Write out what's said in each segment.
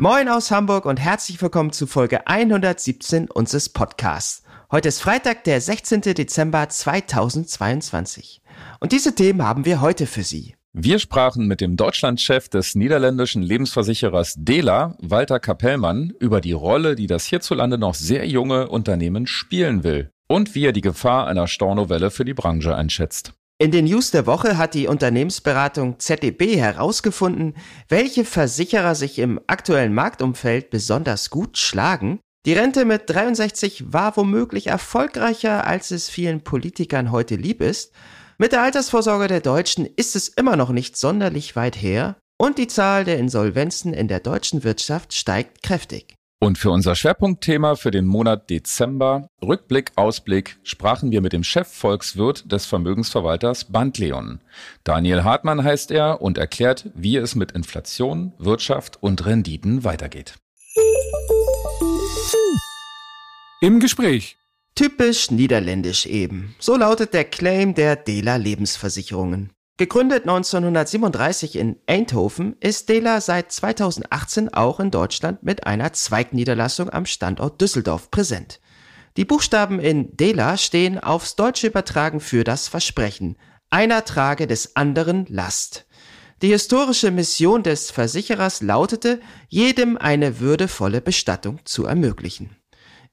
Moin aus Hamburg und herzlich willkommen zu Folge 117 unseres Podcasts. Heute ist Freitag, der 16. Dezember 2022. Und diese Themen haben wir heute für Sie. Wir sprachen mit dem Deutschlandchef des niederländischen Lebensversicherers Dela, Walter Kapellmann, über die Rolle, die das hierzulande noch sehr junge Unternehmen spielen will und wie er die Gefahr einer Stornowelle für die Branche einschätzt. In den News der Woche hat die Unternehmensberatung ZDB herausgefunden, welche Versicherer sich im aktuellen Marktumfeld besonders gut schlagen. Die Rente mit 63 war womöglich erfolgreicher, als es vielen Politikern heute lieb ist. Mit der Altersvorsorge der Deutschen ist es immer noch nicht sonderlich weit her und die Zahl der Insolvenzen in der deutschen Wirtschaft steigt kräftig. Und für unser Schwerpunktthema für den Monat Dezember, Rückblick, Ausblick, sprachen wir mit dem Chefvolkswirt des Vermögensverwalters Bandleon. Daniel Hartmann heißt er und erklärt, wie es mit Inflation, Wirtschaft und Renditen weitergeht. Im Gespräch. Typisch niederländisch eben. So lautet der Claim der Dela Lebensversicherungen. Gegründet 1937 in Eindhoven ist Dela seit 2018 auch in Deutschland mit einer Zweigniederlassung am Standort Düsseldorf präsent. Die Buchstaben in Dela stehen aufs Deutsche übertragen für das Versprechen. Einer trage des anderen Last. Die historische Mission des Versicherers lautete, jedem eine würdevolle Bestattung zu ermöglichen.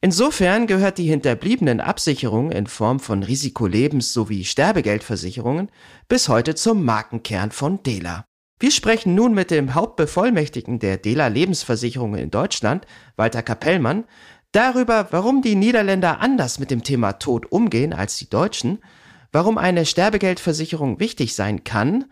Insofern gehört die hinterbliebenen Absicherung in Form von Risikolebens- sowie Sterbegeldversicherungen bis heute zum Markenkern von Dela. Wir sprechen nun mit dem Hauptbevollmächtigten der Dela Lebensversicherungen in Deutschland, Walter Kapellmann, darüber, warum die Niederländer anders mit dem Thema Tod umgehen als die Deutschen, warum eine Sterbegeldversicherung wichtig sein kann,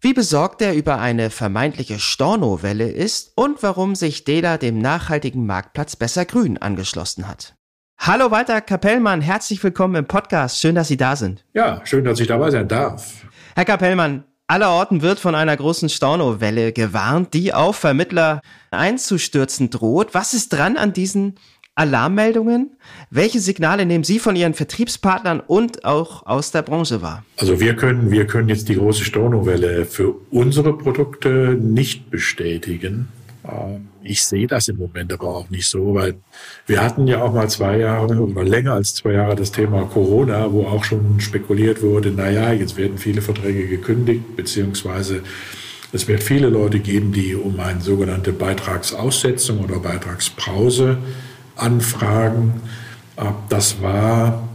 wie besorgt er über eine vermeintliche Stornowelle ist und warum sich Dela dem nachhaltigen Marktplatz Besser Grün angeschlossen hat. Hallo Walter Kapellmann, herzlich willkommen im Podcast. Schön, dass Sie da sind. Ja, schön, dass ich dabei sein darf. Herr Kapellmann, allerorten wird von einer großen Stornowelle gewarnt, die auf Vermittler einzustürzen droht. Was ist dran an diesen Alarmmeldungen? Welche Signale nehmen Sie von Ihren Vertriebspartnern und auch aus der Branche wahr? Also wir können, wir können jetzt die große Stornowelle für unsere Produkte nicht bestätigen. Ähm, ich sehe das im Moment aber auch nicht so, weil wir hatten ja auch mal zwei Jahre oder länger als zwei Jahre das Thema Corona, wo auch schon spekuliert wurde, naja, jetzt werden viele Verträge gekündigt, beziehungsweise es wird viele Leute geben, die um eine sogenannte Beitragsaussetzung oder Beitragspause Anfragen. Das war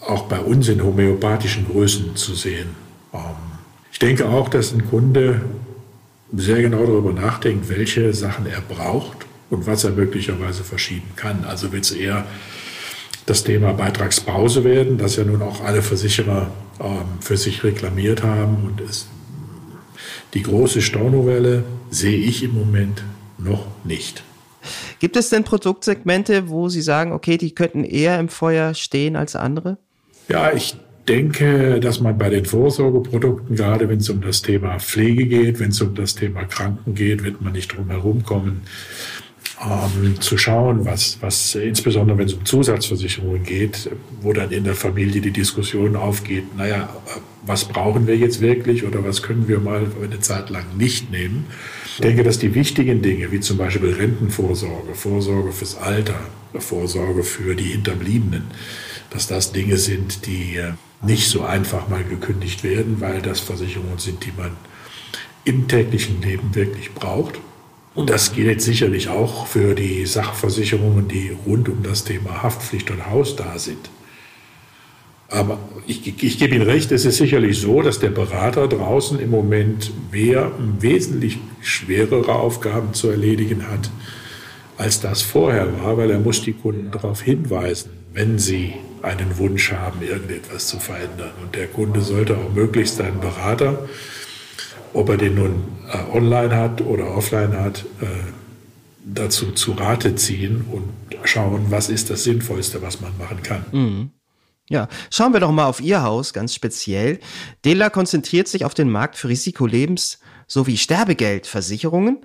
auch bei uns in homöopathischen Größen zu sehen. Ähm, ich denke auch, dass ein Kunde sehr genau darüber nachdenkt, welche Sachen er braucht und was er möglicherweise verschieben kann. Also wird es eher das Thema Beitragspause werden, das ja nun auch alle Versicherer ähm, für sich reklamiert haben. Und es, die große Stornowelle sehe ich im Moment noch nicht. Gibt es denn Produktsegmente, wo Sie sagen, okay, die könnten eher im Feuer stehen als andere? Ja, ich denke, dass man bei den Vorsorgeprodukten, gerade wenn es um das Thema Pflege geht, wenn es um das Thema Kranken geht, wird man nicht drum herum kommen, ähm, zu schauen, was, was insbesondere wenn es um Zusatzversicherungen geht, wo dann in der Familie die Diskussion aufgeht, naja, was brauchen wir jetzt wirklich oder was können wir mal eine Zeit lang nicht nehmen. Ich denke, dass die wichtigen Dinge, wie zum Beispiel Rentenvorsorge, Vorsorge fürs Alter, Vorsorge für die Hinterbliebenen, dass das Dinge sind, die äh, nicht so einfach mal gekündigt werden, weil das Versicherungen sind, die man im täglichen Leben wirklich braucht. Und das gilt sicherlich auch für die Sachversicherungen, die rund um das Thema Haftpflicht und Haus da sind. Aber ich, ich gebe Ihnen recht, es ist sicherlich so, dass der Berater draußen im Moment mehr, wesentlich schwerere Aufgaben zu erledigen hat, als das vorher war, weil er muss die Kunden darauf hinweisen, wenn sie einen Wunsch haben, irgendetwas zu verändern. Und der Kunde sollte auch möglichst einen Berater, ob er den nun äh, online hat oder offline hat, äh, dazu zu Rate ziehen und schauen, was ist das Sinnvollste, was man machen kann. Mhm. Ja, schauen wir doch mal auf Ihr Haus ganz speziell. Dela konzentriert sich auf den Markt für Risikolebens- sowie Sterbegeldversicherungen.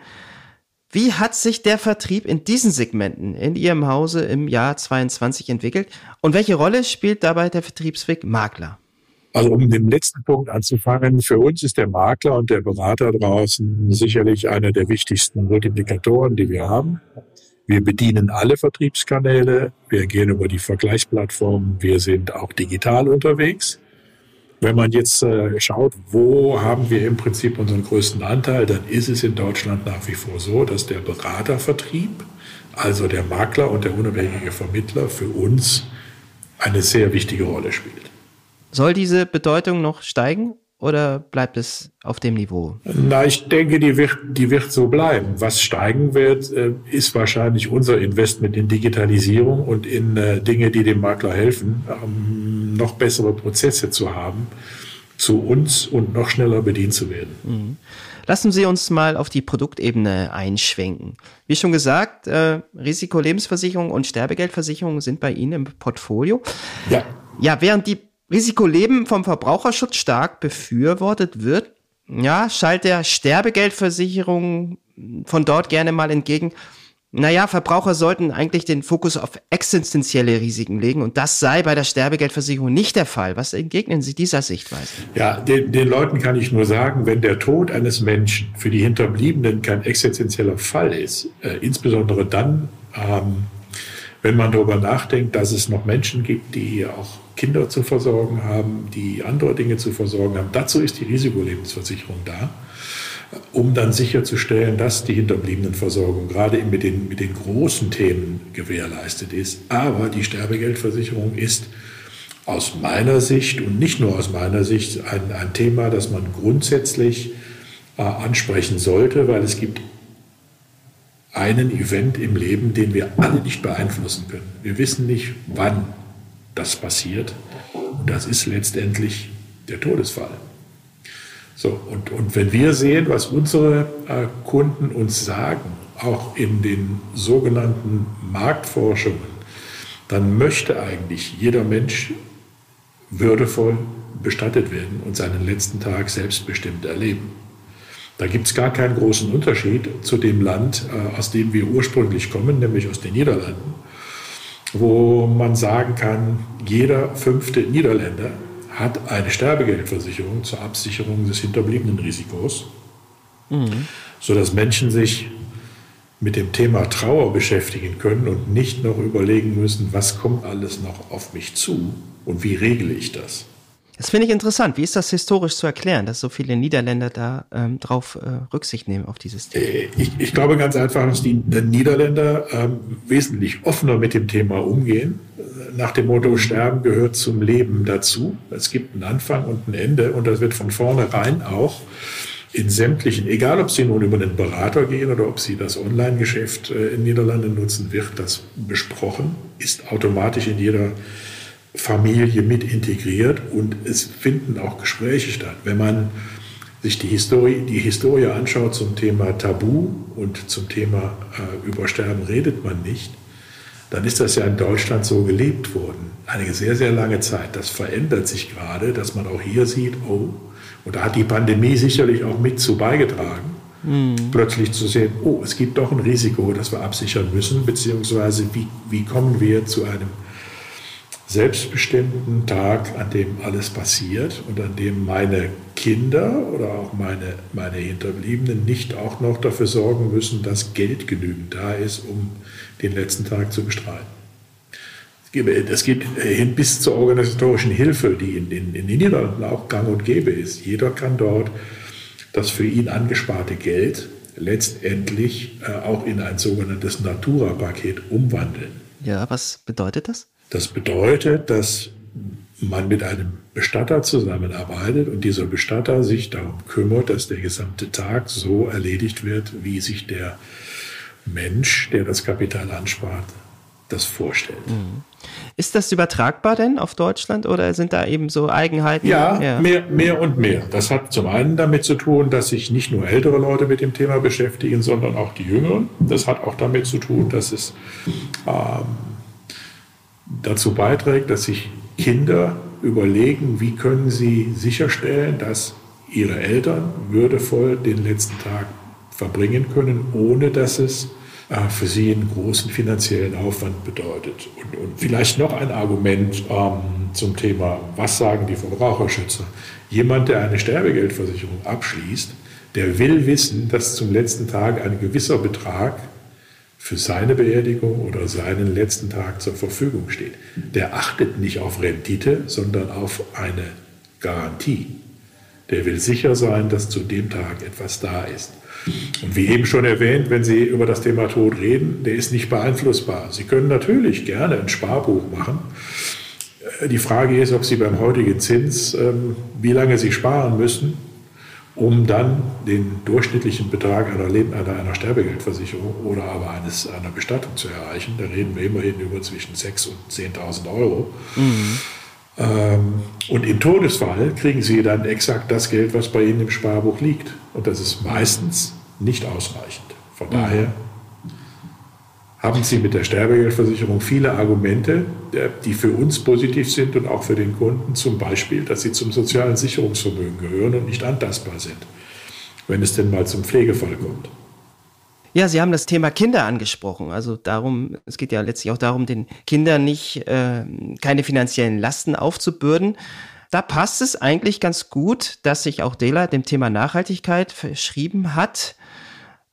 Wie hat sich der Vertrieb in diesen Segmenten in Ihrem Hause im Jahr 22 entwickelt und welche Rolle spielt dabei der Vertriebsweg Makler? Also um den letzten Punkt anzufangen, für uns ist der Makler und der Berater draußen sicherlich einer der wichtigsten Multiplikatoren, die wir haben. Wir bedienen alle Vertriebskanäle, wir gehen über die Vergleichsplattformen, wir sind auch digital unterwegs. Wenn man jetzt äh, schaut, wo haben wir im Prinzip unseren größten Anteil, dann ist es in Deutschland nach wie vor so, dass der Beratervertrieb, also der Makler und der unabhängige Vermittler für uns eine sehr wichtige Rolle spielt. Soll diese Bedeutung noch steigen oder bleibt es auf dem Niveau? Na, ich denke, die wird, die wird so bleiben. Was steigen wird, äh, ist wahrscheinlich unser Investment in Digitalisierung und in äh, Dinge, die dem Makler helfen, ähm, noch bessere Prozesse zu haben, zu uns und noch schneller bedient zu werden. Mhm. Lassen Sie uns mal auf die Produktebene einschwenken. Wie schon gesagt, äh, Risikolebensversicherung und Sterbegeldversicherung sind bei Ihnen im Portfolio. Ja. Ja, während die Risikoleben vom Verbraucherschutz stark befürwortet wird, ja, schallt der Sterbegeldversicherung von dort gerne mal entgegen. Naja, Verbraucher sollten eigentlich den Fokus auf existenzielle Risiken legen und das sei bei der Sterbegeldversicherung nicht der Fall. Was entgegnen Sie dieser Sichtweise? Ja, den, den Leuten kann ich nur sagen, wenn der Tod eines Menschen für die Hinterbliebenen kein existenzieller Fall ist, äh, insbesondere dann, ähm, wenn man darüber nachdenkt, dass es noch Menschen gibt, die auch Kinder zu versorgen haben, die andere Dinge zu versorgen haben. Dazu ist die Risikolebensversicherung da, um dann sicherzustellen, dass die Hinterbliebenenversorgung gerade mit den, mit den großen Themen gewährleistet ist. Aber die Sterbegeldversicherung ist aus meiner Sicht und nicht nur aus meiner Sicht ein, ein Thema, das man grundsätzlich äh, ansprechen sollte, weil es gibt einen Event im Leben, den wir alle nicht beeinflussen können. Wir wissen nicht, wann das passiert. Und das ist letztendlich der Todesfall. So, und, und wenn wir sehen, was unsere äh, Kunden uns sagen, auch in den sogenannten Marktforschungen, dann möchte eigentlich jeder Mensch würdevoll bestattet werden und seinen letzten Tag selbstbestimmt erleben. Da gibt es gar keinen großen Unterschied zu dem Land, äh, aus dem wir ursprünglich kommen, nämlich aus den Niederlanden wo man sagen kann, jeder fünfte Niederländer hat eine Sterbegeldversicherung zur Absicherung des hinterbliebenen Risikos, mhm. sodass Menschen sich mit dem Thema Trauer beschäftigen können und nicht noch überlegen müssen, was kommt alles noch auf mich zu und wie regle ich das. Das finde ich interessant. Wie ist das historisch zu erklären, dass so viele Niederländer da ähm, drauf äh, Rücksicht nehmen auf dieses Thema? Äh, ich, ich, glaube ganz einfach, dass die Niederländer ähm, wesentlich offener mit dem Thema umgehen. Nach dem Motto, Sterben gehört zum Leben dazu. Es gibt einen Anfang und ein Ende und das wird von vornherein auch in sämtlichen, egal ob Sie nun über einen Berater gehen oder ob Sie das Online-Geschäft äh, in Niederlanden nutzen, wird das besprochen, ist automatisch in jeder Familie mit integriert und es finden auch Gespräche statt. Wenn man sich die Historie, die Historie anschaut zum Thema Tabu und zum Thema äh, Übersterben redet man nicht, dann ist das ja in Deutschland so gelebt worden. Eine sehr, sehr lange Zeit. Das verändert sich gerade, dass man auch hier sieht, oh, und da hat die Pandemie sicherlich auch mit zu beigetragen, mhm. plötzlich zu sehen, oh, es gibt doch ein Risiko, das wir absichern müssen, beziehungsweise wie, wie kommen wir zu einem selbstbestimmten Tag, an dem alles passiert und an dem meine Kinder oder auch meine, meine Hinterbliebenen nicht auch noch dafür sorgen müssen, dass Geld genügend da ist, um den letzten Tag zu bestreiten. Es geht hin bis zur organisatorischen Hilfe, die in, in, in den Niederlanden auch gang und gäbe ist. Jeder kann dort das für ihn angesparte Geld letztendlich äh, auch in ein sogenanntes Natura-Paket umwandeln. Ja, was bedeutet das? Das bedeutet, dass man mit einem Bestatter zusammenarbeitet und dieser Bestatter sich darum kümmert, dass der gesamte Tag so erledigt wird, wie sich der Mensch, der das Kapital anspart, das vorstellt. Mhm. Ist das übertragbar denn auf Deutschland oder sind da eben so Eigenheiten? Ja, ja, Mehr, mehr und mehr. Das hat zum einen damit zu tun, dass sich nicht nur ältere Leute mit dem Thema beschäftigen, sondern auch die Jüngeren. Das hat auch damit zu tun, dass es ähm, dazu beiträgt, dass sich Kinder überlegen, wie können sie sicherstellen, dass ihre Eltern würdevoll den letzten Tag verbringen können, ohne dass es äh, für sie einen großen finanziellen Aufwand bedeutet. Und, und vielleicht noch ein Argument ähm, zum Thema, was sagen die Verbraucherschützer? Jemand, der eine Sterbegeldversicherung abschließt, der will wissen, dass zum letzten Tag ein gewisser Betrag für seine Beerdigung oder seinen letzten Tag zur Verfügung steht. Der achtet nicht auf Rendite, sondern auf eine Garantie. Der will sicher sein, dass zu dem Tag etwas da ist. Und wie eben schon erwähnt, wenn Sie über das Thema Tod reden, der ist nicht beeinflussbar. Sie können natürlich gerne ein Sparbuch machen. Äh, die Frage ist, ob Sie beim heutigen Zins, ähm, wie lange Sie sparen müssen, um dann den durchschnittlichen Betrag einer, Leben, einer, einer Sterbegeldversicherung oder aber eines, einer Bestattung zu erreichen. Da reden wir immerhin über zwischen 6.000 und 10.000 Euro. Mhm. Ähm, und im Todesfall kriegen Sie dann exakt das Geld, was bei Ihnen im Sparbuch liegt. Und das ist meistens nicht ausreichend. Von daher haben Sie mit der Sterbegeldversicherung viele Argumente, die für uns positiv sind und auch für den Kunden. Zum Beispiel, dass sie zum sozialen Sicherungsvermögen gehören und nicht antastbar sind, wenn es denn mal zum Pflegefall kommt. Ja, Sie haben das Thema Kinder angesprochen. Also darum, es geht ja letztlich auch darum, den Kindern nicht äh, keine finanziellen Lasten aufzubürden. Da passt es eigentlich ganz gut, dass sich auch Dela dem Thema Nachhaltigkeit verschrieben hat.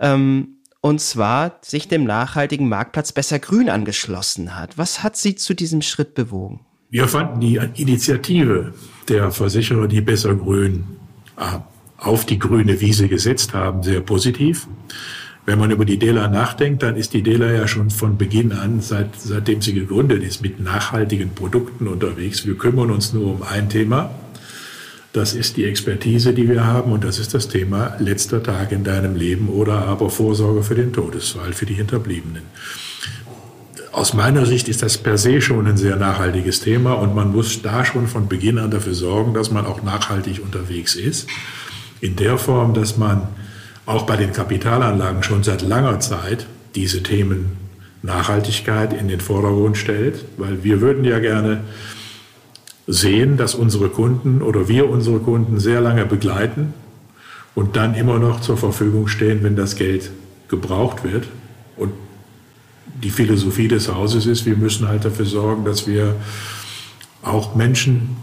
Ähm, und zwar sich dem nachhaltigen Marktplatz Besser Grün angeschlossen hat. Was hat Sie zu diesem Schritt bewogen? Wir fanden die Initiative der Versicherer, die Besser Grün äh, auf die grüne Wiese gesetzt haben, sehr positiv. Wenn man über die DELA nachdenkt, dann ist die DELA ja schon von Beginn an, seit, seitdem sie gegründet ist, mit nachhaltigen Produkten unterwegs. Wir kümmern uns nur um ein Thema. Das ist die Expertise, die wir haben und das ist das Thema letzter Tag in deinem Leben oder aber Vorsorge für den Todesfall, für die Hinterbliebenen. Aus meiner Sicht ist das per se schon ein sehr nachhaltiges Thema und man muss da schon von Beginn an dafür sorgen, dass man auch nachhaltig unterwegs ist. In der Form, dass man auch bei den Kapitalanlagen schon seit langer Zeit diese Themen Nachhaltigkeit in den Vordergrund stellt, weil wir würden ja gerne sehen, dass unsere Kunden oder wir unsere Kunden sehr lange begleiten und dann immer noch zur Verfügung stehen, wenn das Geld gebraucht wird. Und die Philosophie des Hauses ist, wir müssen halt dafür sorgen, dass wir auch Menschen,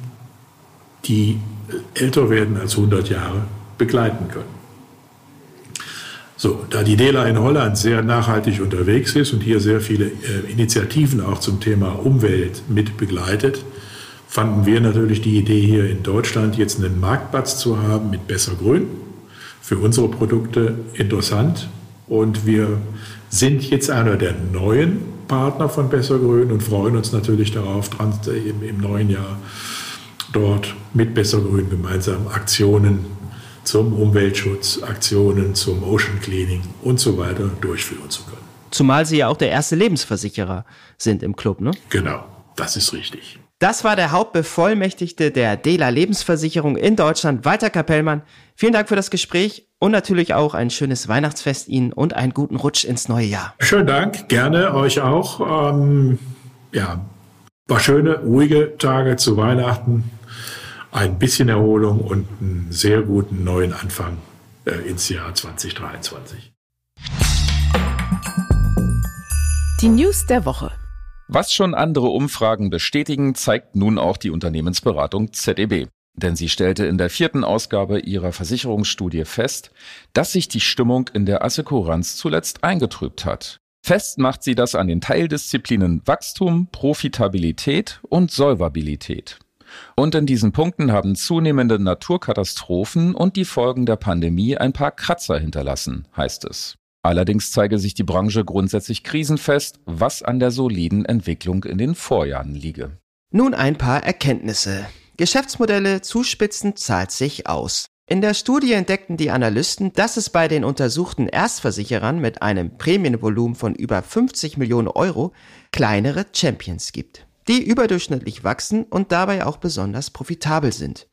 die älter werden als 100 Jahre, begleiten können. So, da die DELA in Holland sehr nachhaltig unterwegs ist und hier sehr viele äh, Initiativen auch zum Thema Umwelt mit begleitet, fanden wir natürlich die Idee hier in Deutschland jetzt einen Marktplatz zu haben mit besser Grün für unsere Produkte interessant. Und wir sind jetzt einer der neuen Partner von Besser Grün und freuen uns natürlich darauf, im, neuen Jahr dort mit Besser Grün gemeinsam Aktionen zum Umweltschutz, Aktionen zum Ocean Cleaning und so weiter durchführen zu können. Zumal Sie ja auch der erste Lebensversicherer sind im Club, ne? Genau, das ist richtig. Das war der Hauptbevollmächtigte der DELA Lebensversicherung in Deutschland, Walter Kapellmann. Vielen Dank für das Gespräch und natürlich auch ein schönes Weihnachtsfest Ihnen und einen guten Rutsch ins neue Jahr. Schönen Dank, gerne euch auch. Ähm, ja, war schöne, ruhige Tage zu Weihnachten ein bisschen Erholung und einen sehr guten neuen Anfang äh, ins Jahr 2023. Die News der Woche. Was schon andere Umfragen bestätigen, zeigt nun auch die Unternehmensberatung ZEB. Denn sie stellte in der vierten Ausgabe ihrer Versicherungsstudie fest, dass sich die Stimmung in der Assekuranz zuletzt eingetrübt hat. Fest macht sie das an den Teildisziplinen Wachstum, Profitabilität und Solvabilität. Und in diesen Punkten haben zunehmende Naturkatastrophen und die Folgen der Pandemie ein paar Kratzer hinterlassen, heißt es. Allerdings zeige sich die Branche grundsätzlich krisenfest, was an der soliden Entwicklung in den Vorjahren liege. Nun ein paar Erkenntnisse. Geschäftsmodelle zuspitzen zahlt sich aus. In der Studie entdeckten die Analysten, dass es bei den untersuchten Erstversicherern mit einem Prämienvolumen von über 50 Millionen Euro kleinere Champions gibt. die überdurchschnittlich wachsen und dabei auch besonders profitabel sind.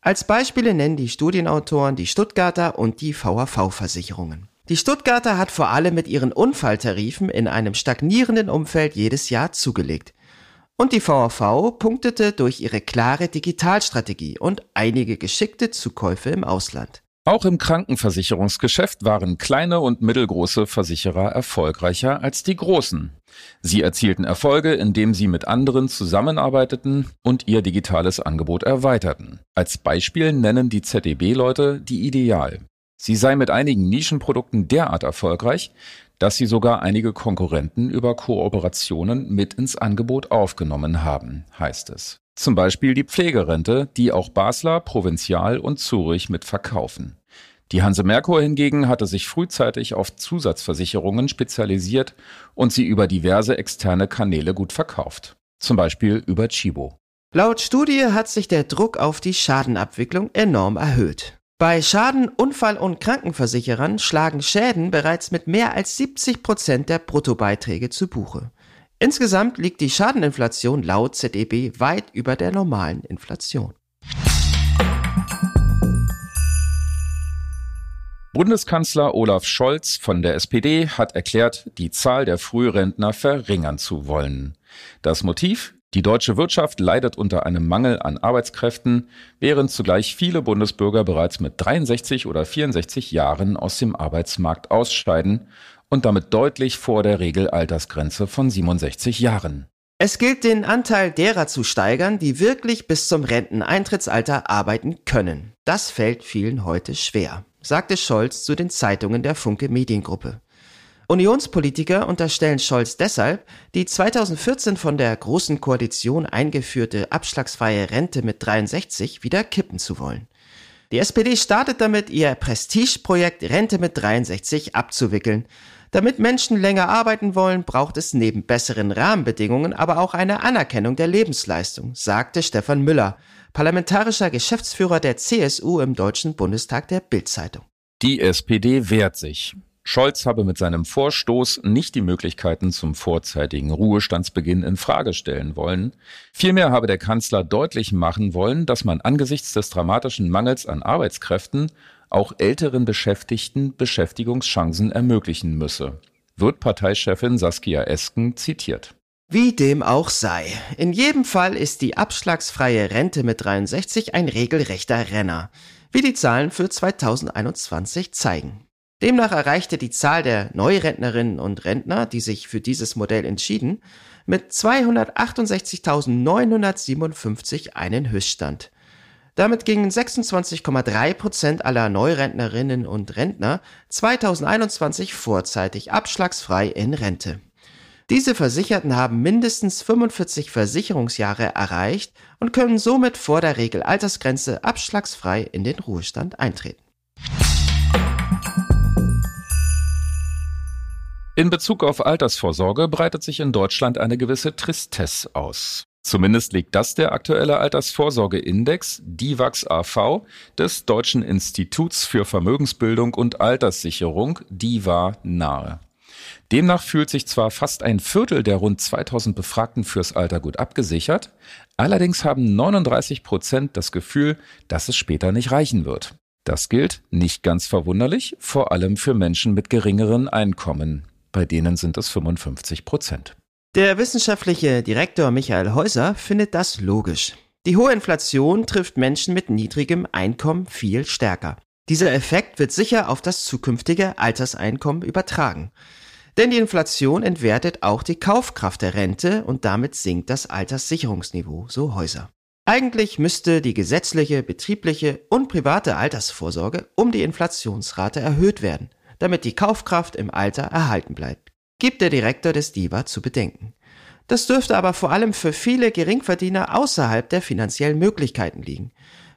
Als Beispiele nennen die Studienautoren die Stuttgarter und die VAV-Versicherungen. Die Stuttgarter hat vor allem mit ihren Unfalltarifen in einem stagnierenden Umfeld jedes Jahr zugelegt. Und die VAV punktete durch ihre klare Digitalstrategie und einige geschickte Zukäufe im Ausland. Auch im Krankenversicherungsgeschäft waren kleine und mittelgroße Versicherer erfolgreicher als die großen. Sie erzielten Erfolge, indem sie mit anderen zusammenarbeiteten und ihr digitales Angebot erweiterten. Als Beispiel nennen die ZDB-Leute die Ideal. Sie sei mit einigen Nischenprodukten derart erfolgreich, dass sie sogar einige Konkurrenten über Kooperationen mit ins Angebot aufgenommen haben, heißt es. Zum Beispiel die Pflegerente, die auch Basler, Provinzial und Zurich mit verkaufen. Die Hanse Merkur hingegen hatte sich frühzeitig auf Zusatzversicherungen spezialisiert und sie über diverse externe Kanäle gut verkauft. Zum Beispiel über Chibo. Laut Studie hat sich der Druck auf die Schadenabwicklung enorm erhöht. Bei Schaden-, Unfall- und Krankenversicherern schlagen Schäden bereits mit mehr als 70 Prozent der Bruttobeiträge zu Buche. Insgesamt liegt die Schadeninflation laut ZEB weit über der normalen Inflation. Bundeskanzler Olaf Scholz von der SPD hat erklärt, die Zahl der Frührentner verringern zu wollen. Das Motiv? Die deutsche Wirtschaft leidet unter einem Mangel an Arbeitskräften, während zugleich viele Bundesbürger bereits mit 63 oder 64 Jahren aus dem Arbeitsmarkt ausscheiden und damit deutlich vor der Regelaltersgrenze von 67 Jahren. Es gilt den Anteil derer zu steigern, die wirklich bis zum Renteneintrittsalter arbeiten können. Das fällt vielen heute schwer, sagte Scholz zu den Zeitungen der Funke Mediengruppe. Unionspolitiker unterstellen Scholz deshalb, die 2014 von der Großen Koalition eingeführte abschlagsfreie Rente mit 63 wieder kippen zu wollen. Die SPD startet damit, ihr Prestigeprojekt Rente mit 63 abzuwickeln. Damit Menschen länger arbeiten wollen, braucht es neben besseren Rahmenbedingungen aber auch eine Anerkennung der Lebensleistung, sagte Stefan Müller, parlamentarischer Geschäftsführer der CSU im Deutschen Bundestag der Bildzeitung. Die SPD wehrt sich. Scholz habe mit seinem Vorstoß nicht die Möglichkeiten zum vorzeitigen Ruhestandsbeginn in Frage stellen wollen. Vielmehr habe der Kanzler deutlich machen wollen, dass man angesichts des dramatischen Mangels an Arbeitskräften auch älteren Beschäftigten Beschäftigungschancen ermöglichen müsse, wird Parteichefin Saskia Esken zitiert. Wie dem auch sei. In jedem Fall ist die abschlagsfreie Rente mit 63 ein regelrechter Renner, wie die Zahlen für 2021 zeigen. Demnach erreichte die Zahl der Neurentnerinnen und Rentner, die sich für dieses Modell entschieden, mit 268.957 einen Höchststand. Damit gingen 26,3 Prozent aller Neurentnerinnen und Rentner 2021 vorzeitig abschlagsfrei in Rente. Diese Versicherten haben mindestens 45 Versicherungsjahre erreicht und können somit vor der Regelaltersgrenze abschlagsfrei in den Ruhestand eintreten. In Bezug auf Altersvorsorge breitet sich in Deutschland eine gewisse Tristesse aus. Zumindest legt das der aktuelle Altersvorsorgeindex DIVAX AV des Deutschen Instituts für Vermögensbildung und Alterssicherung DIVA nahe. Demnach fühlt sich zwar fast ein Viertel der rund 2000 Befragten fürs Alter gut abgesichert, allerdings haben 39 Prozent das Gefühl, dass es später nicht reichen wird. Das gilt, nicht ganz verwunderlich, vor allem für Menschen mit geringeren Einkommen. Bei denen sind es 55 Prozent. Der wissenschaftliche Direktor Michael Häuser findet das logisch. Die hohe Inflation trifft Menschen mit niedrigem Einkommen viel stärker. Dieser Effekt wird sicher auf das zukünftige Alterseinkommen übertragen. Denn die Inflation entwertet auch die Kaufkraft der Rente und damit sinkt das Alterssicherungsniveau, so Häuser. Eigentlich müsste die gesetzliche, betriebliche und private Altersvorsorge um die Inflationsrate erhöht werden, damit die Kaufkraft im Alter erhalten bleibt gibt der Direktor des DIVA zu bedenken. Das dürfte aber vor allem für viele Geringverdiener außerhalb der finanziellen Möglichkeiten liegen.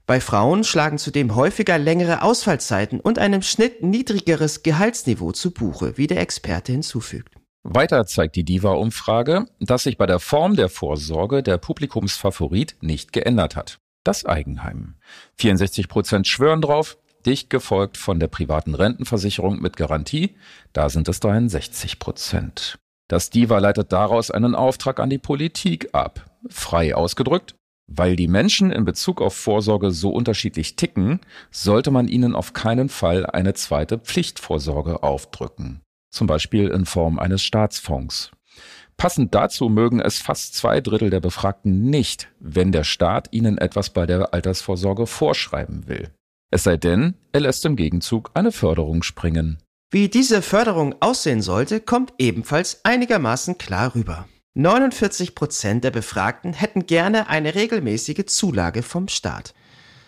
Bei Frauen schlagen zudem häufiger längere Ausfallzeiten und einem Schnitt niedrigeres Gehaltsniveau zu Buche, wie der Experte hinzufügt. Weiter zeigt die DIVA-Umfrage, dass sich bei der Form der Vorsorge der Publikumsfavorit nicht geändert hat. Das Eigenheim. 64 Prozent schwören drauf, dicht gefolgt von der privaten Rentenversicherung mit Garantie, da sind es 63 Prozent. Das DIVA leitet daraus einen Auftrag an die Politik ab. Frei ausgedrückt, weil die Menschen in Bezug auf Vorsorge so unterschiedlich ticken, sollte man ihnen auf keinen Fall eine zweite Pflichtvorsorge aufdrücken. Zum Beispiel in Form eines Staatsfonds. Passend dazu mögen es fast zwei Drittel der Befragten nicht, wenn der Staat ihnen etwas bei der Altersvorsorge vorschreiben will. Es sei denn, er lässt im Gegenzug eine Förderung springen. Wie diese Förderung aussehen sollte, kommt ebenfalls einigermaßen klar rüber. 49 Prozent der Befragten hätten gerne eine regelmäßige Zulage vom Staat.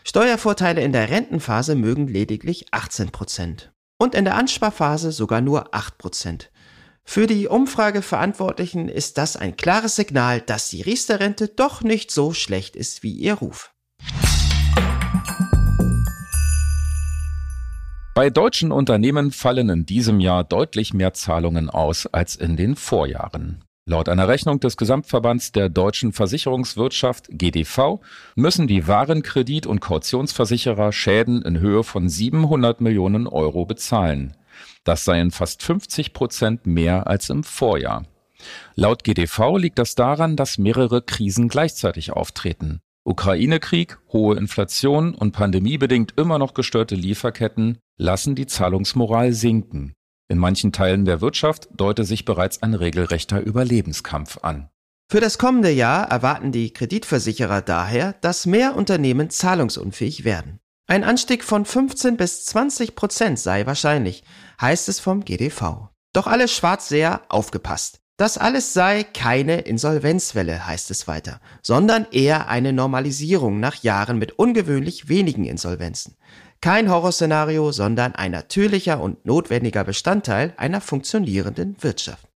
Steuervorteile in der Rentenphase mögen lediglich 18 Prozent. Und in der Ansparphase sogar nur 8 Prozent. Für die Umfrageverantwortlichen ist das ein klares Signal, dass die Riester-Rente doch nicht so schlecht ist wie ihr Ruf. Bei deutschen Unternehmen fallen in diesem Jahr deutlich mehr Zahlungen aus als in den Vorjahren. Laut einer Rechnung des Gesamtverbands der deutschen Versicherungswirtschaft GDV müssen die Warenkredit- und Kautionsversicherer Schäden in Höhe von 700 Millionen Euro bezahlen. Das seien fast 50 Prozent mehr als im Vorjahr. Laut GDV liegt das daran, dass mehrere Krisen gleichzeitig auftreten. Ukraine-Krieg, hohe Inflation und pandemiebedingt immer noch gestörte Lieferketten lassen die Zahlungsmoral sinken. In manchen Teilen der Wirtschaft deute sich bereits ein regelrechter Überlebenskampf an. Für das kommende Jahr erwarten die Kreditversicherer daher, dass mehr Unternehmen zahlungsunfähig werden. Ein Anstieg von 15 bis 20 Prozent sei wahrscheinlich, heißt es vom GDV. Doch alle Schwarzseher aufgepasst. Das alles sei keine Insolvenzwelle, heißt es weiter, sondern eher eine Normalisierung nach Jahren mit ungewöhnlich wenigen Insolvenzen. Kein Horrorszenario, sondern ein natürlicher und notwendiger Bestandteil einer funktionierenden Wirtschaft.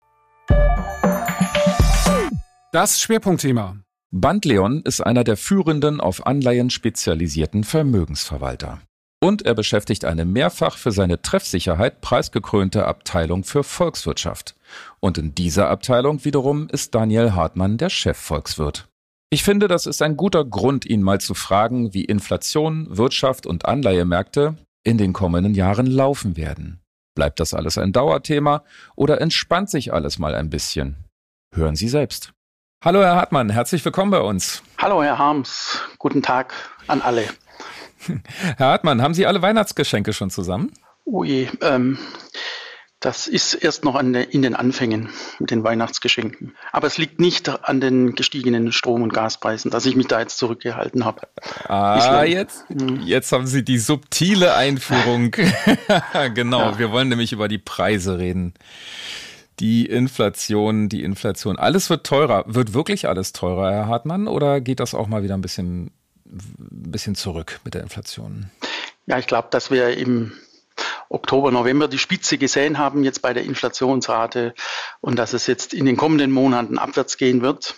Das Schwerpunktthema. Bandleon ist einer der führenden auf Anleihen spezialisierten Vermögensverwalter. Und er beschäftigt eine mehrfach für seine Treffsicherheit preisgekrönte Abteilung für Volkswirtschaft. Und in dieser Abteilung wiederum ist Daniel Hartmann der Chefvolkswirt. Ich finde, das ist ein guter Grund, ihn mal zu fragen, wie Inflation, Wirtschaft und Anleihemärkte in den kommenden Jahren laufen werden. Bleibt das alles ein Dauerthema oder entspannt sich alles mal ein bisschen? Hören Sie selbst. Hallo, Herr Hartmann, herzlich willkommen bei uns. Hallo, Herr Harms. Guten Tag an alle. Herr Hartmann, haben Sie alle Weihnachtsgeschenke schon zusammen? Ui, ähm, das ist erst noch an, in den Anfängen mit den Weihnachtsgeschenken. Aber es liegt nicht an den gestiegenen Strom- und Gaspreisen, dass ich mich da jetzt zurückgehalten habe. Ah, jetzt, hm. jetzt haben Sie die subtile Einführung. genau, ja. wir wollen nämlich über die Preise reden die Inflation, die Inflation. Alles wird teurer. Wird wirklich alles teurer, Herr Hartmann, oder geht das auch mal wieder ein bisschen, ein bisschen zurück mit der Inflation? Ja, ich glaube, dass wir im Oktober, November die Spitze gesehen haben jetzt bei der Inflationsrate und dass es jetzt in den kommenden Monaten abwärts gehen wird.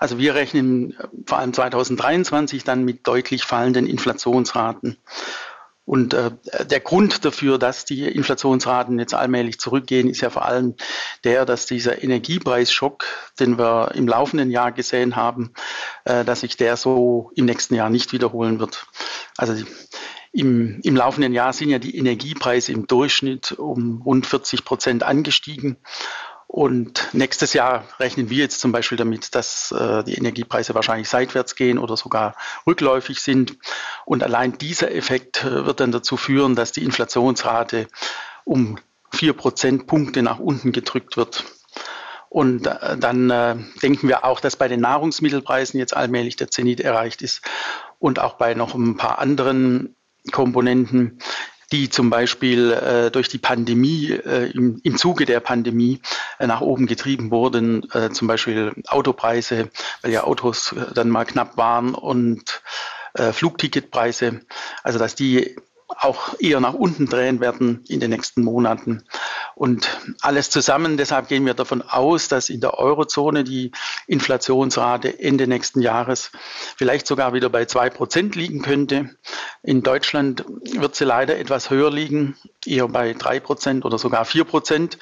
Also wir rechnen vor allem 2023 dann mit deutlich fallenden Inflationsraten. Und äh, der Grund dafür, dass die Inflationsraten jetzt allmählich zurückgehen, ist ja vor allem der, dass dieser Energiepreisschock, den wir im laufenden Jahr gesehen haben, äh, dass sich der so im nächsten Jahr nicht wiederholen wird. Also die, im, im laufenden Jahr sind ja die Energiepreise im Durchschnitt um rund 40 Prozent angestiegen. Und nächstes Jahr rechnen wir jetzt zum Beispiel damit, dass äh, die Energiepreise wahrscheinlich seitwärts gehen oder sogar rückläufig sind. Und allein dieser Effekt äh, wird dann dazu führen, dass die Inflationsrate um vier Prozentpunkte nach unten gedrückt wird. Und äh, dann äh, denken wir auch, dass bei den Nahrungsmittelpreisen jetzt allmählich der Zenit erreicht ist und auch bei noch ein paar anderen Komponenten die zum Beispiel äh, durch die Pandemie, äh, im, im Zuge der Pandemie äh, nach oben getrieben wurden, äh, zum Beispiel Autopreise, weil ja Autos äh, dann mal knapp waren und äh, Flugticketpreise, also dass die auch eher nach unten drehen werden in den nächsten Monaten. Und alles zusammen, deshalb gehen wir davon aus, dass in der Eurozone die Inflationsrate Ende nächsten Jahres vielleicht sogar wieder bei zwei Prozent liegen könnte. In Deutschland wird sie leider etwas höher liegen, eher bei drei Prozent oder sogar vier Prozent,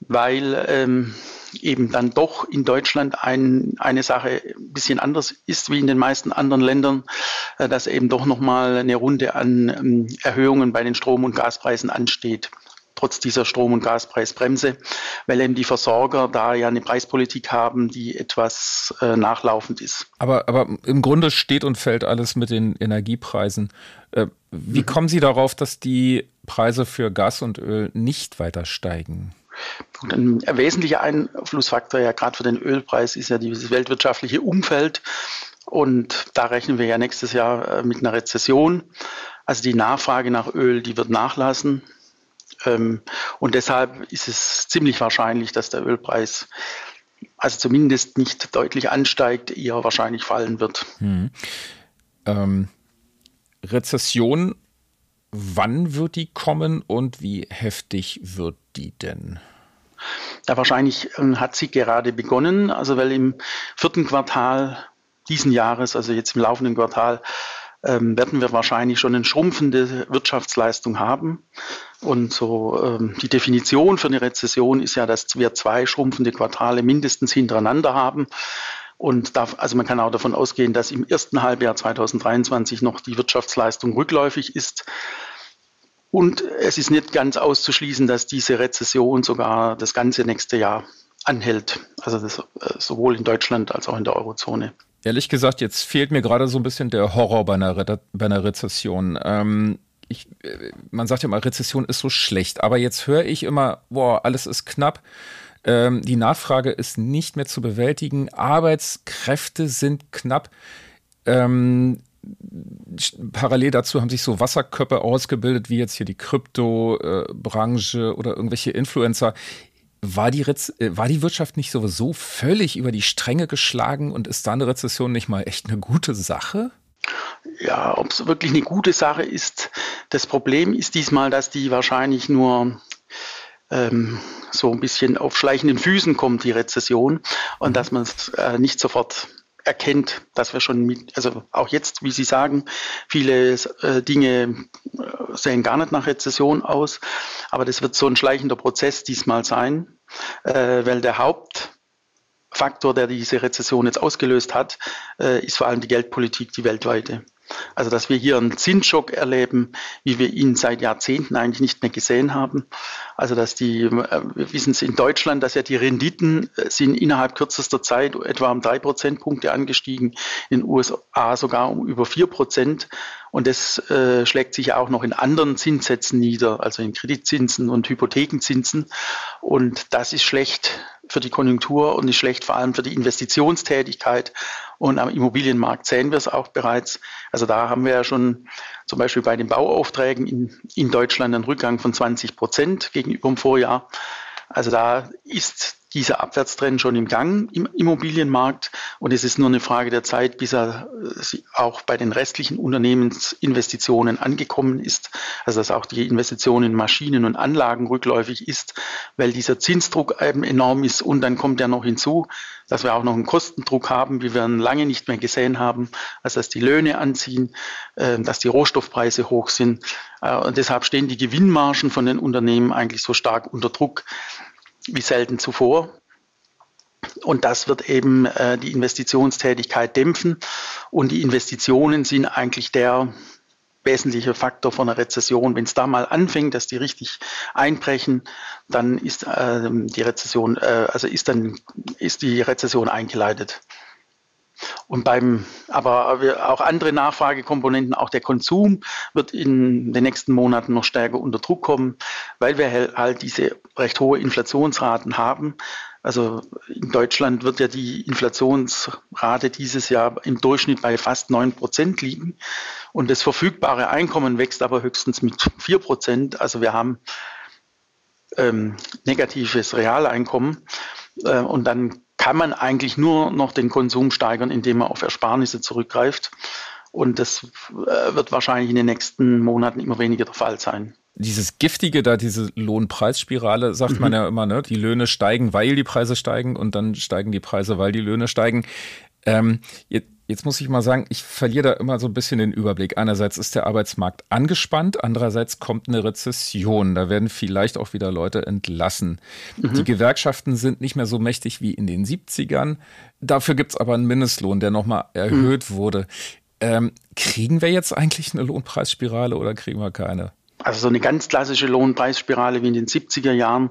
weil ähm, eben dann doch in Deutschland ein, eine Sache ein bisschen anders ist wie in den meisten anderen Ländern, äh, dass eben doch nochmal eine Runde an ähm, Erhöhungen bei den Strom- und Gaspreisen ansteht. trotz dieser Strom- und Gaspreisbremse, weil eben die Versorger da ja eine Preispolitik haben, die etwas äh, nachlaufend ist. Aber, aber im Grunde steht und fällt alles mit den Energiepreisen. Äh, wie mhm. kommen Sie darauf, dass die Preise für Gas und Öl nicht weiter steigen? Ein wesentlicher Einflussfaktor ja gerade für den Ölpreis ist ja dieses weltwirtschaftliche Umfeld. Und da rechnen wir ja nächstes Jahr äh, mit einer Rezession. Also die Nachfrage nach Öl, die wird nachlassen. Ähm, und deshalb ist es ziemlich wahrscheinlich, dass der Ölpreis also zumindest nicht deutlich ansteigt, eher wahrscheinlich fallen wird. Hm. Ähm, Rezession, wann wird die kommen und wie heftig wird die denn? Ja, wahrscheinlich ähm, hat sie gerade begonnen, also weil im vierten Quartal diesen Jahres, also jetzt im laufenden Quartal, ähm, werden wir wahrscheinlich schon eine schrumpfende Wirtschaftsleistung haben. Und so ähm, die Definition für eine Rezession ist ja, dass wir zwei schrumpfende Quartale mindestens hintereinander haben. Und da, also man kann auch davon ausgehen, dass im ersten Halbjahr 2023 noch die Wirtschaftsleistung rückläufig ist. Und es ist nicht ganz auszuschließen, dass diese Rezession sogar das ganze nächste Jahr anhält. Also das, äh, sowohl in Deutschland als auch in der Eurozone. Ehrlich gesagt, jetzt fehlt mir gerade so ein bisschen der Horror bei einer, Re bei einer Rezession. Ähm, ich, äh, man sagt ja immer, Rezession ist so schlecht, aber jetzt höre ich immer, boah, alles ist knapp. Ähm, die Nachfrage ist nicht mehr zu bewältigen. Arbeitskräfte sind knapp. Ähm, parallel dazu haben sich so Wasserköpfe ausgebildet, wie jetzt hier die Kryptobranche äh, oder irgendwelche Influencer. War die, Rez äh, war die Wirtschaft nicht sowieso völlig über die Stränge geschlagen und ist da eine Rezession nicht mal echt eine gute Sache? Ja, ob es wirklich eine gute Sache ist. Das Problem ist diesmal, dass die wahrscheinlich nur ähm, so ein bisschen auf schleichenden Füßen kommt, die Rezession, und mhm. dass man es äh, nicht sofort erkennt, dass wir schon mit, also auch jetzt, wie Sie sagen, viele äh, Dinge äh, sehen gar nicht nach Rezession aus, aber das wird so ein schleichender Prozess diesmal sein, äh, weil der Hauptfaktor, der diese Rezession jetzt ausgelöst hat, äh, ist vor allem die Geldpolitik, die weltweite. Also dass wir hier einen Zinsschock erleben, wie wir ihn seit Jahrzehnten eigentlich nicht mehr gesehen haben. Also dass die, äh, wir wissen es in Deutschland, dass ja die Renditen äh, sind innerhalb kürzester Zeit etwa um drei Prozentpunkte angestiegen, in den USA sogar um über vier Prozent. Und das äh, schlägt sich auch noch in anderen Zinssätzen nieder, also in Kreditzinsen und Hypothekenzinsen. Und das ist schlecht für die Konjunktur und ist schlecht vor allem für die Investitionstätigkeit. Und am Immobilienmarkt sehen wir es auch bereits. Also da haben wir ja schon zum Beispiel bei den Bauaufträgen in, in Deutschland einen Rückgang von 20 Prozent gegenüber dem Vorjahr. Also da ist dieser Abwärtstrend schon im Gang im Immobilienmarkt? Und es ist nur eine Frage der Zeit, bis er äh, auch bei den restlichen Unternehmensinvestitionen angekommen ist. Also dass auch die Investition in Maschinen und Anlagen rückläufig ist, weil dieser Zinsdruck eben enorm ist. Und dann kommt ja noch hinzu, dass wir auch noch einen Kostendruck haben, wie wir ihn lange nicht mehr gesehen haben, also dass die Löhne anziehen, äh, dass die Rohstoffpreise hoch sind. Äh, und deshalb stehen die Gewinnmargen von den Unternehmen eigentlich so stark unter Druck, wie selten zuvor. Und das wird eben äh, die Investitionstätigkeit dämpfen. Und die Investitionen sind eigentlich der wesentliche Faktor von einer Rezession. Wenn es da mal anfängt, dass die richtig einbrechen, dann ist äh, die Rezession, äh, also ist dann ist die Rezession eingeleitet. Und beim, aber auch andere Nachfragekomponenten, auch der Konsum wird in den nächsten Monaten noch stärker unter Druck kommen, weil wir halt diese recht hohe Inflationsraten haben. Also in Deutschland wird ja die Inflationsrate dieses Jahr im Durchschnitt bei fast neun Prozent liegen. Und das verfügbare Einkommen wächst aber höchstens mit vier Prozent. Also wir haben ähm, negatives Realeinkommen. Äh, und dann kann man eigentlich nur noch den Konsum steigern, indem man auf Ersparnisse zurückgreift. Und das äh, wird wahrscheinlich in den nächsten Monaten immer weniger der Fall sein. Dieses Giftige da, diese Lohnpreisspirale, sagt mhm. man ja immer, ne? Die Löhne steigen, weil die Preise steigen und dann steigen die Preise, weil die Löhne steigen. Ähm, Jetzt muss ich mal sagen, ich verliere da immer so ein bisschen den Überblick. Einerseits ist der Arbeitsmarkt angespannt, andererseits kommt eine Rezession. Da werden vielleicht auch wieder Leute entlassen. Mhm. Die Gewerkschaften sind nicht mehr so mächtig wie in den 70ern. Dafür gibt es aber einen Mindestlohn, der nochmal erhöht mhm. wurde. Ähm, kriegen wir jetzt eigentlich eine Lohnpreisspirale oder kriegen wir keine? Also so eine ganz klassische Lohnpreisspirale wie in den 70er Jahren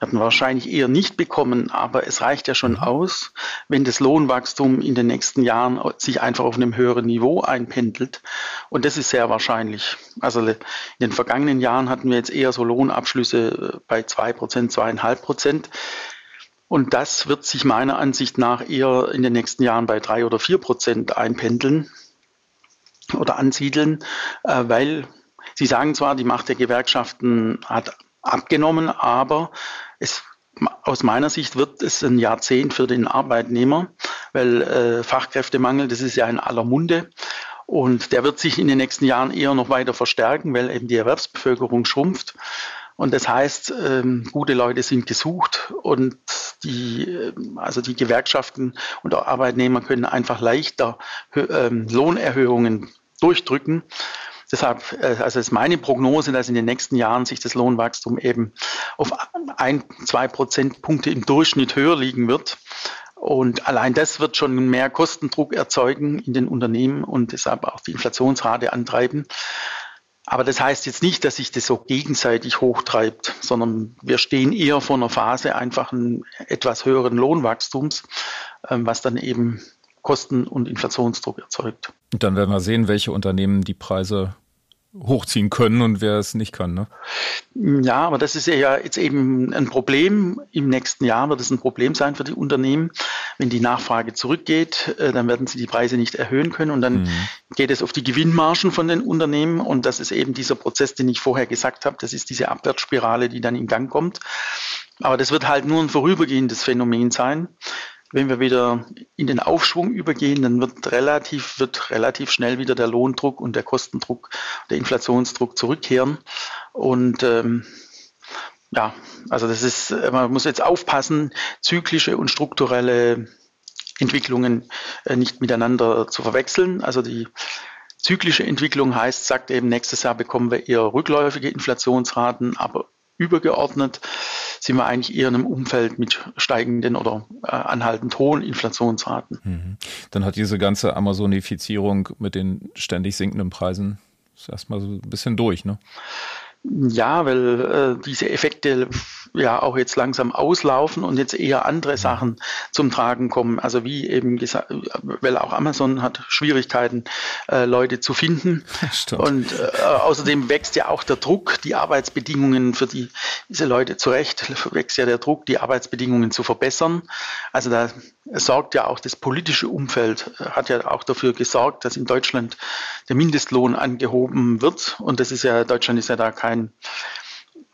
werden wahrscheinlich eher nicht bekommen, aber es reicht ja schon mhm. aus, wenn das Lohnwachstum in den nächsten Jahren sich einfach auf einem höheren Niveau einpendelt. Und das ist sehr wahrscheinlich. Also in den vergangenen Jahren hatten wir jetzt eher so Lohnabschlüsse bei 2 Prozent, 2,5 Prozent. Und das wird sich meiner Ansicht nach eher in den nächsten Jahren bei 3 oder 4 Prozent einpendeln oder ansiedeln, äh, weil Sie sagen zwar, die Macht der Gewerkschaften hat abgenommen, aber es, aus meiner Sicht wird es ein Jahrzehnt für den Arbeitnehmer, weil äh, Fachkräftemangel, das ist ja in aller Munde. Und der wird sich in den nächsten Jahren eher noch weiter verstärken, weil eben die Erwerbsbevölkerung schrumpft. Und das heißt, ähm, gute Leute sind gesucht und die, ähm, also die Gewerkschaften und auch Arbeitnehmer können einfach leichter ähm, Lohnerhöhungen durchdrücken. Deshalb, äh, also ist meine Prognose, dass in den nächsten Jahren sich das Lohnwachstum eben auf ein, zwei Prozentpunkte im Durchschnitt höher liegen wird. Und allein das wird schon mehr Kostendruck erzeugen in den Unternehmen und deshalb auch die Inflationsrate antreiben. Aber das heißt jetzt nicht, dass sich das so gegenseitig hochtreibt, sondern wir stehen eher vor einer Phase einfach einen etwas höheren Lohnwachstums, ähm, was dann eben Kosten- und Inflationsdruck erzeugt. Und dann werden wir sehen, welche Unternehmen die Preise hochziehen können und wer es nicht kann. Ne? Ja, aber das ist ja jetzt eben ein Problem. Im nächsten Jahr wird es ein Problem sein für die Unternehmen. Wenn die Nachfrage zurückgeht, äh, dann werden sie die Preise nicht erhöhen können und dann mhm. geht es auf die Gewinnmargen von den Unternehmen und das ist eben dieser Prozess, den ich vorher gesagt habe. Das ist diese Abwärtsspirale, die dann in Gang kommt. Aber das wird halt nur ein vorübergehendes Phänomen sein wenn wir wieder in den Aufschwung übergehen, dann wird relativ, wird relativ schnell wieder der Lohndruck und der Kostendruck, der Inflationsdruck zurückkehren. Und ähm, ja, also das ist, man muss jetzt aufpassen, zyklische und strukturelle Entwicklungen äh, nicht miteinander zu verwechseln. Also die zyklische Entwicklung heißt, sagt eben, nächstes Jahr bekommen wir eher rückläufige Inflationsraten, aber übergeordnet sind wir eigentlich eher in einem Umfeld mit steigenden oder äh, anhaltend hohen Inflationsraten. Mhm. Dann hat diese ganze Amazonifizierung mit den ständig sinkenden Preisen ist erstmal so ein bisschen durch, ne? Ja, weil äh, diese Effekte ja auch jetzt langsam auslaufen und jetzt eher andere mhm. Sachen zum Tragen kommen. Also wie eben gesagt, weil auch Amazon hat Schwierigkeiten, äh, Leute zu finden. Stimmt. Und äh, außerdem wächst ja auch der Druck, die Arbeitsbedingungen für die, diese Leute zurecht, wächst ja der Druck, die Arbeitsbedingungen zu verbessern. Also da sorgt ja auch das politische Umfeld, äh, hat ja auch dafür gesorgt, dass in Deutschland der Mindestlohn angehoben wird. Und das ist ja, Deutschland ist ja da kein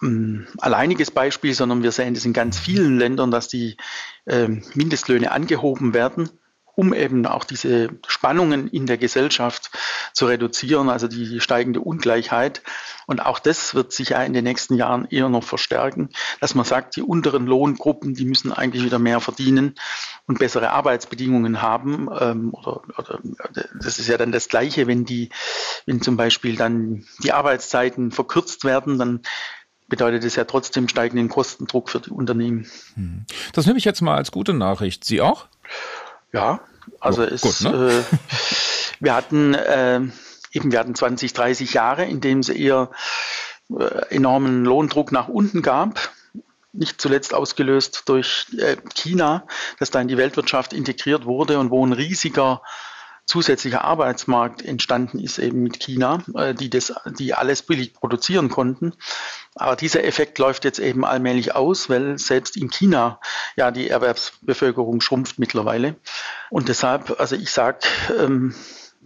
ähm, alleiniges Beispiel, sondern wir sehen das in ganz vielen Ländern, dass die äh, Mindestlöhne angehoben werden um eben auch diese Spannungen in der Gesellschaft zu reduzieren, also die steigende Ungleichheit. Und auch das wird sich ja in den nächsten Jahren eher noch verstärken, dass man sagt, die unteren Lohngruppen, die müssen eigentlich wieder mehr verdienen und bessere Arbeitsbedingungen haben. Ähm, oder, oder, das ist ja dann das Gleiche, wenn die, wenn zum Beispiel dann die Arbeitszeiten verkürzt werden, dann bedeutet es ja trotzdem steigenden Kostendruck für die Unternehmen. Hm. Das nehme ich jetzt mal als gute Nachricht. Sie auch? Ja, also oh, es, gut, ne? äh, wir hatten äh, eben, wir hatten 20, 30 Jahre, in denen es eher äh, enormen Lohndruck nach unten gab. Nicht zuletzt ausgelöst durch äh, China, das da in die Weltwirtschaft integriert wurde und wo ein riesiger zusätzlicher Arbeitsmarkt entstanden ist eben mit China, äh, die das, die alles billig produzieren konnten. Aber dieser Effekt läuft jetzt eben allmählich aus, weil selbst in China ja die Erwerbsbevölkerung schrumpft mittlerweile. Und deshalb, also ich sage, ähm,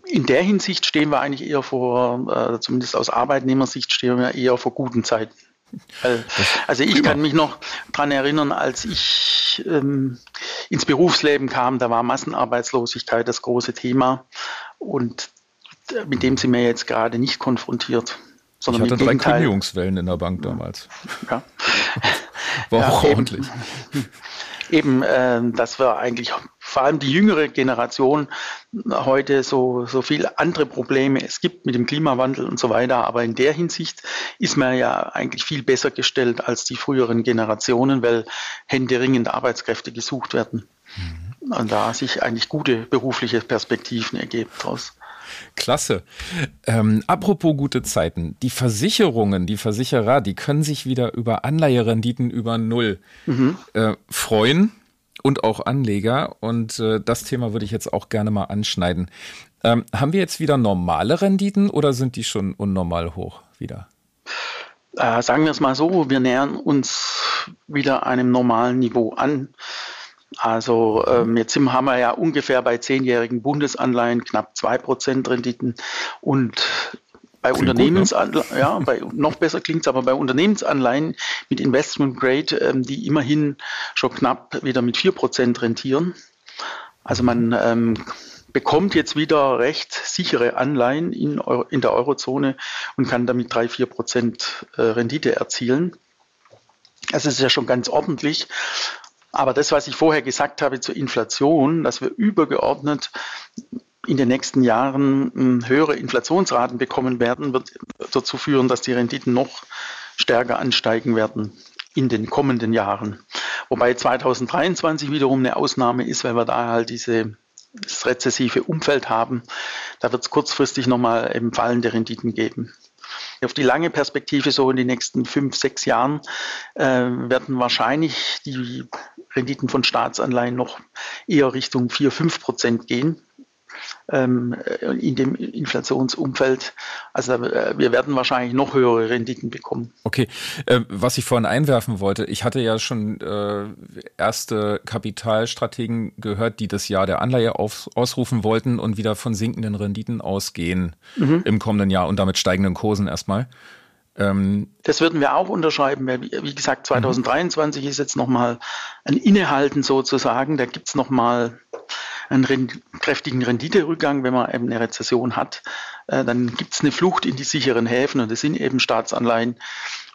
in der Hinsicht stehen wir eigentlich eher vor, äh, zumindest aus Arbeitnehmersicht stehen wir eher vor guten Zeiten. Also ich kann mich noch daran erinnern, als ich ähm, ins Berufsleben kam, da war Massenarbeitslosigkeit das große Thema und mit dem sind wir jetzt gerade nicht konfrontiert. Sondern ich hatte drei Kündigungswellen in der Bank damals. Ja. War ja, auch eben, ordentlich. Eben, äh, dass wir eigentlich vor allem die jüngere Generation heute so, so viele andere Probleme es gibt mit dem Klimawandel und so weiter. Aber in der Hinsicht ist man ja eigentlich viel besser gestellt als die früheren Generationen, weil händeringend Arbeitskräfte gesucht werden. Mhm. Und da sich eigentlich gute berufliche Perspektiven ergeben daraus. Klasse. Ähm, apropos gute Zeiten. Die Versicherungen, die Versicherer, die können sich wieder über Anleiherenditen über Null mhm. äh, freuen und auch Anleger. Und äh, das Thema würde ich jetzt auch gerne mal anschneiden. Ähm, haben wir jetzt wieder normale Renditen oder sind die schon unnormal hoch wieder? Äh, sagen wir es mal so, wir nähern uns wieder einem normalen Niveau an. Also ähm, jetzt sind, haben wir ja ungefähr bei zehnjährigen Bundesanleihen knapp 2% Renditen und bei klingt Unternehmensanleihen, ne? ja, bei, noch besser klingt es aber bei Unternehmensanleihen mit Investment Grade, ähm, die immerhin schon knapp wieder mit 4% rentieren. Also man ähm, bekommt jetzt wieder recht sichere Anleihen in, Euro, in der Eurozone und kann damit 3, 4 Prozent äh, Rendite erzielen. Also es ist ja schon ganz ordentlich. Aber das, was ich vorher gesagt habe zur Inflation, dass wir übergeordnet in den nächsten Jahren hm, höhere Inflationsraten bekommen werden, wird dazu führen, dass die Renditen noch stärker ansteigen werden in den kommenden Jahren. Wobei 2023 wiederum eine Ausnahme ist, weil wir da halt diese das rezessive Umfeld haben, da wird es kurzfristig nochmal eben fallende Renditen geben. Auf die lange Perspektive, so in den nächsten fünf, sechs Jahren, äh, werden wahrscheinlich die Renditen von Staatsanleihen noch eher Richtung 4, 5 Prozent gehen ähm, in dem Inflationsumfeld. Also äh, wir werden wahrscheinlich noch höhere Renditen bekommen. Okay, äh, was ich vorhin einwerfen wollte, ich hatte ja schon äh, erste Kapitalstrategen gehört, die das Jahr der Anleihe auf, ausrufen wollten und wieder von sinkenden Renditen ausgehen mhm. im kommenden Jahr und damit steigenden Kursen erstmal. Ähm, das würden wir auch unterschreiben. Wie gesagt, 2023 mhm. ist jetzt nochmal ein Innehalten sozusagen. Da gibt es nochmal einen kräftigen Renditerückgang, wenn man eben eine Rezession hat. Äh, dann gibt es eine Flucht in die sicheren Häfen und das sind eben Staatsanleihen.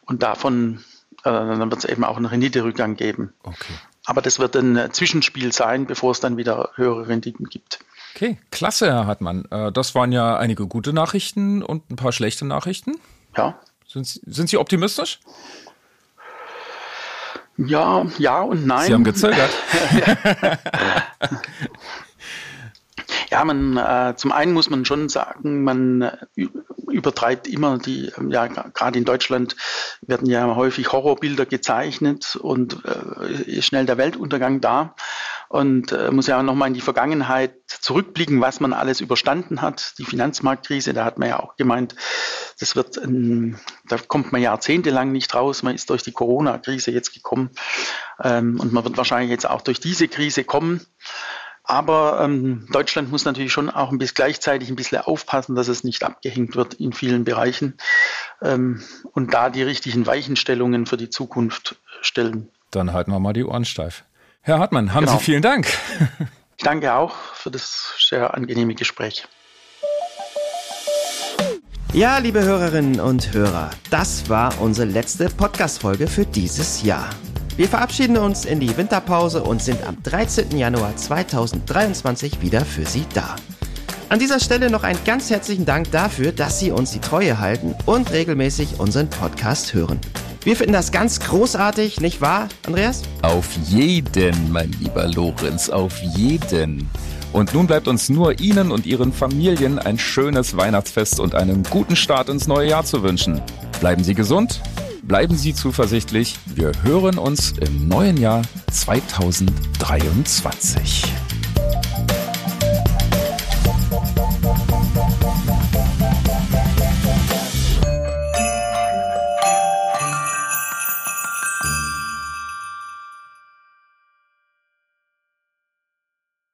Und davon äh, dann wird es eben auch einen Renditerückgang geben. Okay. Aber das wird ein Zwischenspiel sein, bevor es dann wieder höhere Renditen gibt. Okay, klasse, Herr Hartmann. Äh, das waren ja einige gute Nachrichten und ein paar schlechte Nachrichten. Ja. Sind Sie, sind Sie optimistisch? Ja, ja und nein. Sie haben gezögert. ja, man, äh, zum einen muss man schon sagen, man äh, übertreibt immer die, ja, gerade in Deutschland werden ja häufig Horrorbilder gezeichnet und äh, ist schnell der Weltuntergang da und äh, muss ja auch nochmal in die Vergangenheit zurückblicken, was man alles überstanden hat. Die Finanzmarktkrise, da hat man ja auch gemeint, das wird, ein, da kommt man jahrzehntelang nicht raus. Man ist durch die Corona-Krise jetzt gekommen ähm, und man wird wahrscheinlich jetzt auch durch diese Krise kommen. Aber ähm, Deutschland muss natürlich schon auch ein bisschen gleichzeitig ein bisschen aufpassen, dass es nicht abgehängt wird in vielen Bereichen ähm, und da die richtigen Weichenstellungen für die Zukunft stellen. Dann halten wir mal die Ohren steif. Herr Hartmann, haben genau. Sie vielen Dank. Ich danke auch für das sehr angenehme Gespräch. Ja, liebe Hörerinnen und Hörer, das war unsere letzte Podcast-Folge für dieses Jahr. Wir verabschieden uns in die Winterpause und sind am 13. Januar 2023 wieder für Sie da. An dieser Stelle noch einen ganz herzlichen Dank dafür, dass Sie uns die Treue halten und regelmäßig unseren Podcast hören. Wir finden das ganz großartig, nicht wahr, Andreas? Auf jeden, mein lieber Lorenz, auf jeden. Und nun bleibt uns nur Ihnen und Ihren Familien ein schönes Weihnachtsfest und einen guten Start ins neue Jahr zu wünschen. Bleiben Sie gesund Bleiben Sie zuversichtlich. Wir hören uns im neuen Jahr 2023.